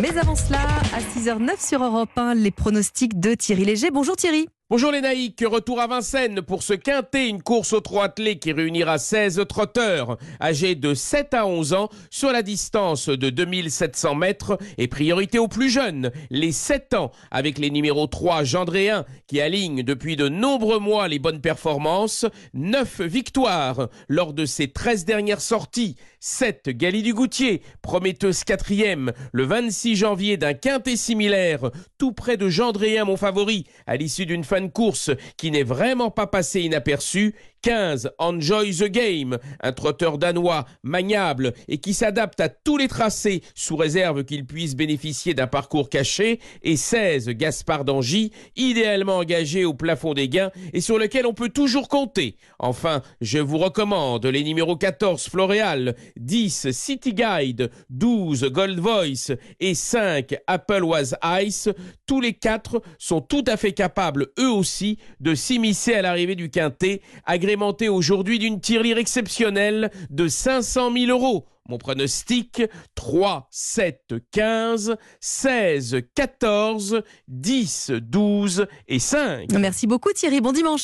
Mais avant cela, à 6h09 sur Europe 1, les pronostics de Thierry Léger. Bonjour Thierry. Bonjour les naïcs, retour à Vincennes pour ce quintet, une course aux trois attelés qui réunira 16 trotteurs. Âgés de 7 à 11 ans sur la distance de 2700 mètres et priorité aux plus jeunes, les 7 ans, avec les numéros 3 Gendréen qui aligne depuis de nombreux mois les bonnes performances, 9 victoires lors de ses 13 dernières sorties, 7 Gali du Goutier, prometteuse quatrième le 26 janvier d'un quintet similaire tout près de Gendréen mon favori à l'issue d'une fin course qui n'est vraiment pas passé inaperçu 15, Enjoy the Game, un trotteur danois maniable et qui s'adapte à tous les tracés sous réserve qu'il puisse bénéficier d'un parcours caché. Et 16, Gaspard d'Angy, idéalement engagé au plafond des gains et sur lequel on peut toujours compter. Enfin, je vous recommande les numéros 14, Floréal, 10, City Guide, 12, Gold Voice et 5, Apple Was Ice. Tous les quatre sont tout à fait capables, eux aussi, de s'immiscer à l'arrivée du quintet, aujourd'hui d'une tirelire exceptionnelle de 500 000 euros. Mon pronostic 3, 7, 15, 16, 14, 10, 12 et 5. Merci beaucoup Thierry, bon dimanche.